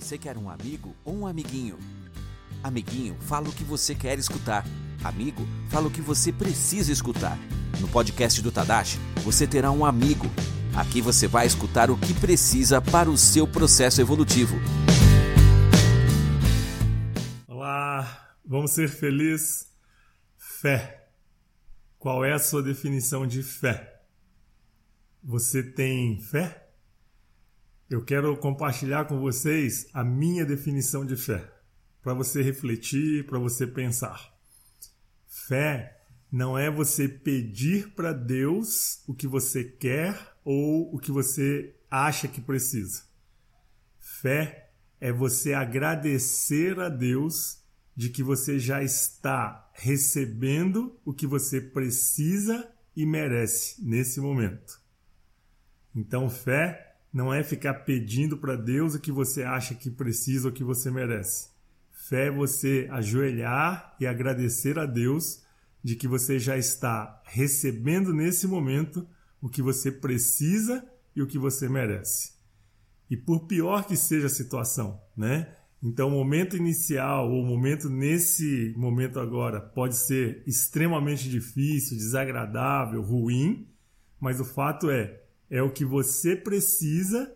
Você quer um amigo ou um amiguinho? Amiguinho, fala o que você quer escutar. Amigo, fala o que você precisa escutar. No podcast do Tadashi, você terá um amigo. Aqui você vai escutar o que precisa para o seu processo evolutivo. Olá, vamos ser felizes? Fé. Qual é a sua definição de fé? Você tem fé? Eu quero compartilhar com vocês a minha definição de fé, para você refletir, para você pensar. Fé não é você pedir para Deus o que você quer ou o que você acha que precisa. Fé é você agradecer a Deus de que você já está recebendo o que você precisa e merece nesse momento. Então, fé não é ficar pedindo para Deus o que você acha que precisa ou que você merece. Fé é você ajoelhar e agradecer a Deus de que você já está recebendo nesse momento o que você precisa e o que você merece. E por pior que seja a situação, né? Então, o momento inicial ou o momento nesse momento agora pode ser extremamente difícil, desagradável, ruim, mas o fato é é o que você precisa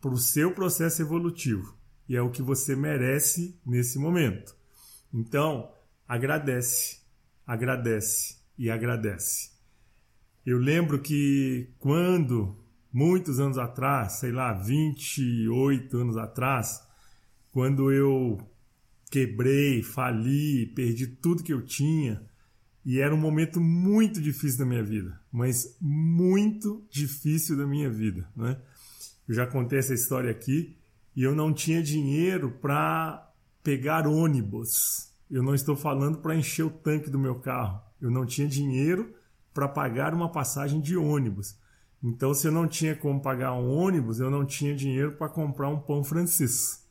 para o seu processo evolutivo e é o que você merece nesse momento. Então, agradece, agradece e agradece. Eu lembro que quando, muitos anos atrás, sei lá, 28 anos atrás, quando eu quebrei, fali, perdi tudo que eu tinha, e era um momento muito difícil da minha vida, mas muito difícil da minha vida, né? Eu já contei essa história aqui e eu não tinha dinheiro para pegar ônibus. Eu não estou falando para encher o tanque do meu carro. Eu não tinha dinheiro para pagar uma passagem de ônibus. Então, se eu não tinha como pagar um ônibus, eu não tinha dinheiro para comprar um pão francês.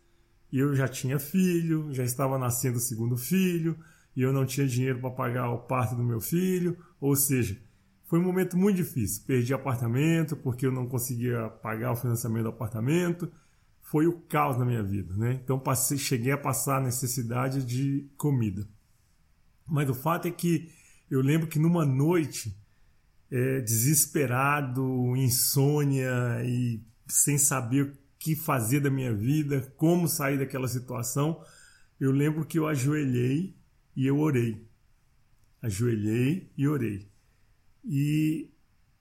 Eu já tinha filho, já estava nascendo o segundo filho, e eu não tinha dinheiro para pagar o parto do meu filho, ou seja, foi um momento muito difícil. Perdi apartamento porque eu não conseguia pagar o financiamento do apartamento. Foi o caos na minha vida, né? Então passei, cheguei a passar necessidade de comida. Mas o fato é que eu lembro que numa noite, é, desesperado, insônia e sem saber o que fazer da minha vida, como sair daquela situação, eu lembro que eu ajoelhei e eu orei. Ajoelhei e orei. E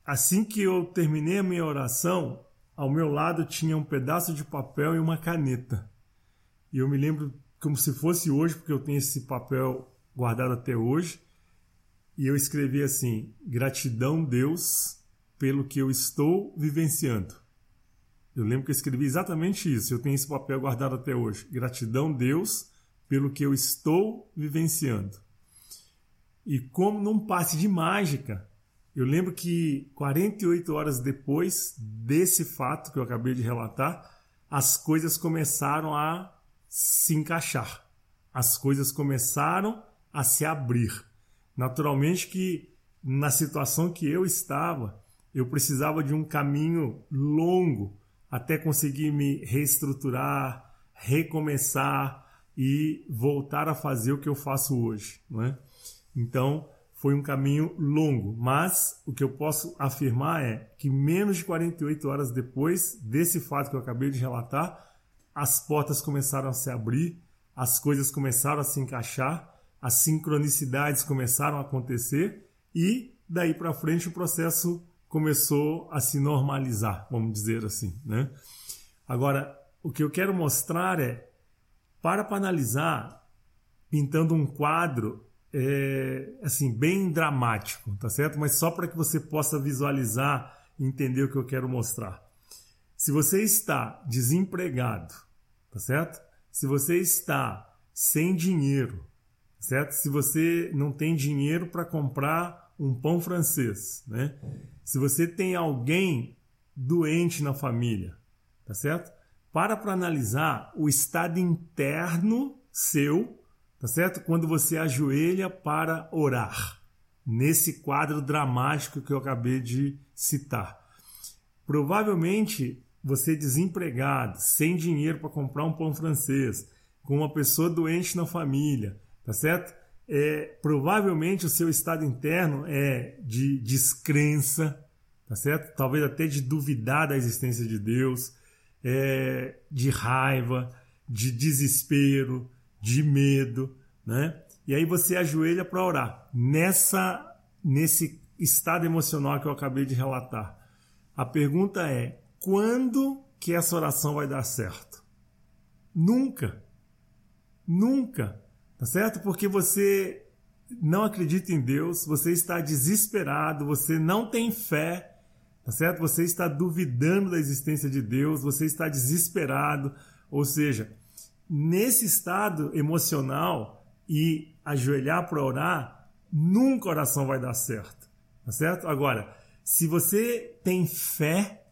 assim que eu terminei a minha oração, ao meu lado tinha um pedaço de papel e uma caneta. E eu me lembro como se fosse hoje, porque eu tenho esse papel guardado até hoje. E eu escrevi assim: Gratidão, Deus, pelo que eu estou vivenciando. Eu lembro que eu escrevi exatamente isso. Eu tenho esse papel guardado até hoje. Gratidão, Deus, pelo que eu estou vivenciando. E como num passe de mágica, eu lembro que 48 horas depois desse fato que eu acabei de relatar, as coisas começaram a se encaixar. As coisas começaram a se abrir. Naturalmente que na situação que eu estava, eu precisava de um caminho longo até conseguir me reestruturar, recomeçar, e voltar a fazer o que eu faço hoje. Né? Então, foi um caminho longo, mas o que eu posso afirmar é que menos de 48 horas depois desse fato que eu acabei de relatar, as portas começaram a se abrir, as coisas começaram a se encaixar, as sincronicidades começaram a acontecer e daí para frente o processo começou a se normalizar, vamos dizer assim, né? Agora, o que eu quero mostrar é para para analisar pintando um quadro é, assim bem dramático, tá certo? Mas só para que você possa visualizar e entender o que eu quero mostrar. Se você está desempregado, tá certo? Se você está sem dinheiro, tá certo? Se você não tem dinheiro para comprar um pão francês, né? Se você tem alguém doente na família, tá certo? Para para analisar o estado interno seu, tá certo? Quando você ajoelha para orar, nesse quadro dramático que eu acabei de citar. Provavelmente você desempregado, sem dinheiro para comprar um pão francês, com uma pessoa doente na família, tá certo? É, provavelmente o seu estado interno é de descrença, tá certo? Talvez até de duvidar da existência de Deus, é, de raiva, de desespero, de medo, né? E aí você ajoelha para orar nessa nesse estado emocional que eu acabei de relatar. A pergunta é: quando que essa oração vai dar certo? Nunca. Nunca. Tá certo? Porque você não acredita em Deus, você está desesperado, você não tem fé, tá certo? Você está duvidando da existência de Deus, você está desesperado, ou seja, nesse estado emocional e ajoelhar para orar, nunca a oração vai dar certo, tá certo? Agora, se você tem fé,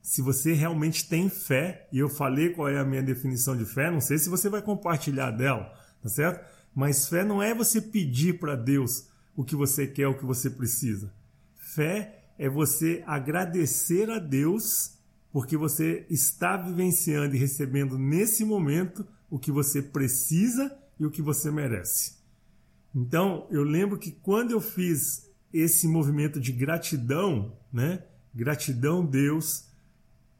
se você realmente tem fé, e eu falei qual é a minha definição de fé, não sei se você vai compartilhar dela, tá certo? Mas fé não é você pedir para Deus o que você quer, o que você precisa. Fé é você agradecer a Deus porque você está vivenciando e recebendo nesse momento o que você precisa e o que você merece. Então, eu lembro que quando eu fiz esse movimento de gratidão, né? Gratidão, Deus,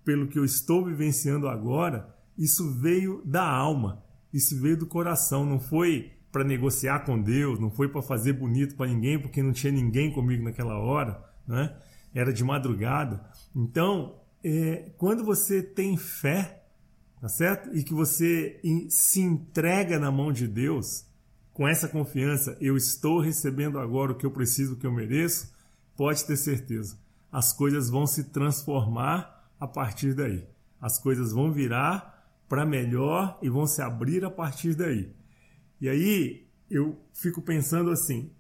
pelo que eu estou vivenciando agora, isso veio da alma, isso veio do coração, não foi para negociar com Deus, não foi para fazer bonito para ninguém, porque não tinha ninguém comigo naquela hora, né? Era de madrugada. Então, é, quando você tem fé, tá certo? E que você se entrega na mão de Deus, com essa confiança, eu estou recebendo agora o que eu preciso, o que eu mereço, pode ter certeza. As coisas vão se transformar a partir daí. As coisas vão virar para melhor e vão se abrir a partir daí. E aí eu fico pensando assim: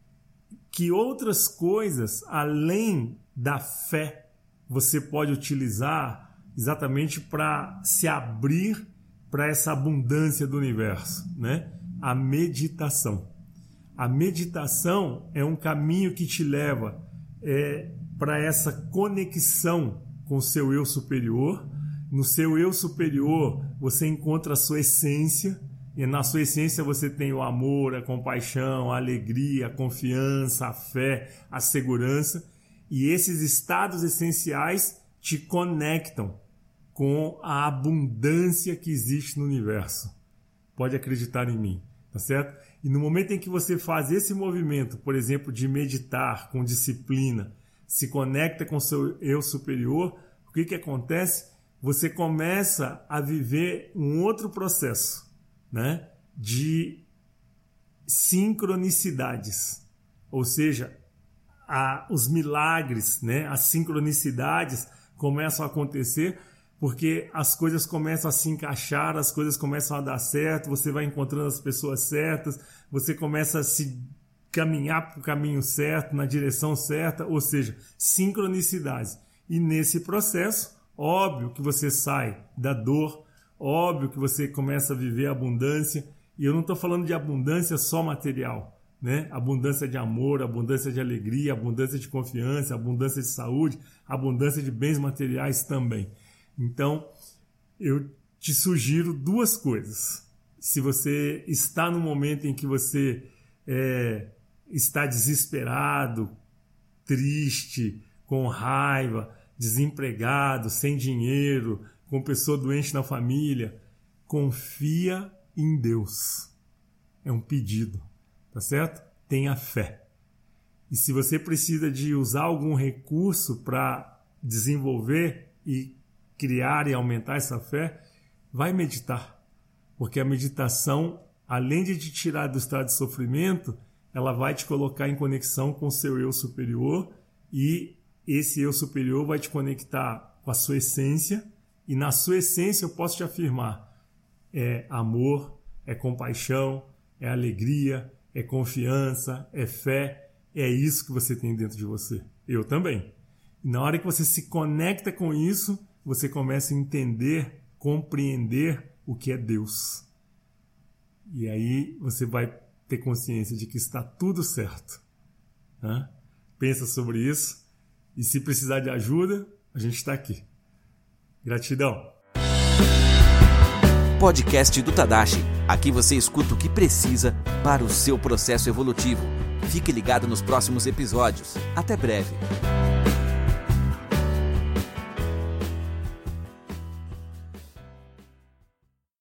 que outras coisas além da fé você pode utilizar exatamente para se abrir para essa abundância do universo, né? a meditação. A meditação é um caminho que te leva é, para essa conexão com o seu eu superior. No seu eu superior, você encontra a sua essência, e na sua essência você tem o amor, a compaixão, a alegria, a confiança, a fé, a segurança. E esses estados essenciais te conectam com a abundância que existe no universo. Pode acreditar em mim tá certo? E no momento em que você faz esse movimento, por exemplo, de meditar com disciplina, se conecta com seu eu superior, o que, que acontece? Você começa a viver um outro processo, né? De sincronicidades, ou seja, a, os milagres, né? As sincronicidades começam a acontecer porque as coisas começam a se encaixar, as coisas começam a dar certo, você vai encontrando as pessoas certas, você começa a se caminhar para o caminho certo, na direção certa, ou seja, sincronicidades. E nesse processo, óbvio que você sai da dor, óbvio que você começa a viver abundância, e eu não estou falando de abundância só material, né? Abundância de amor, abundância de alegria, abundância de confiança, abundância de saúde, abundância de bens materiais também. Então, eu te sugiro duas coisas. Se você está no momento em que você é, está desesperado, triste, com raiva, desempregado, sem dinheiro, com pessoa doente na família, confia em Deus. É um pedido, tá certo? Tenha fé. E se você precisa de usar algum recurso para desenvolver e criar e aumentar essa fé, vai meditar. Porque a meditação, além de te tirar do estado de sofrimento, ela vai te colocar em conexão com o seu eu superior e esse eu superior vai te conectar com a sua essência e na sua essência eu posso te afirmar é amor, é compaixão, é alegria, é confiança, é fé, é isso que você tem dentro de você. Eu também. E na hora que você se conecta com isso, você começa a entender, compreender o que é Deus. E aí você vai ter consciência de que está tudo certo. Né? Pensa sobre isso e se precisar de ajuda, a gente está aqui. Gratidão. Podcast do Tadashi. Aqui você escuta o que precisa para o seu processo evolutivo. Fique ligado nos próximos episódios. Até breve.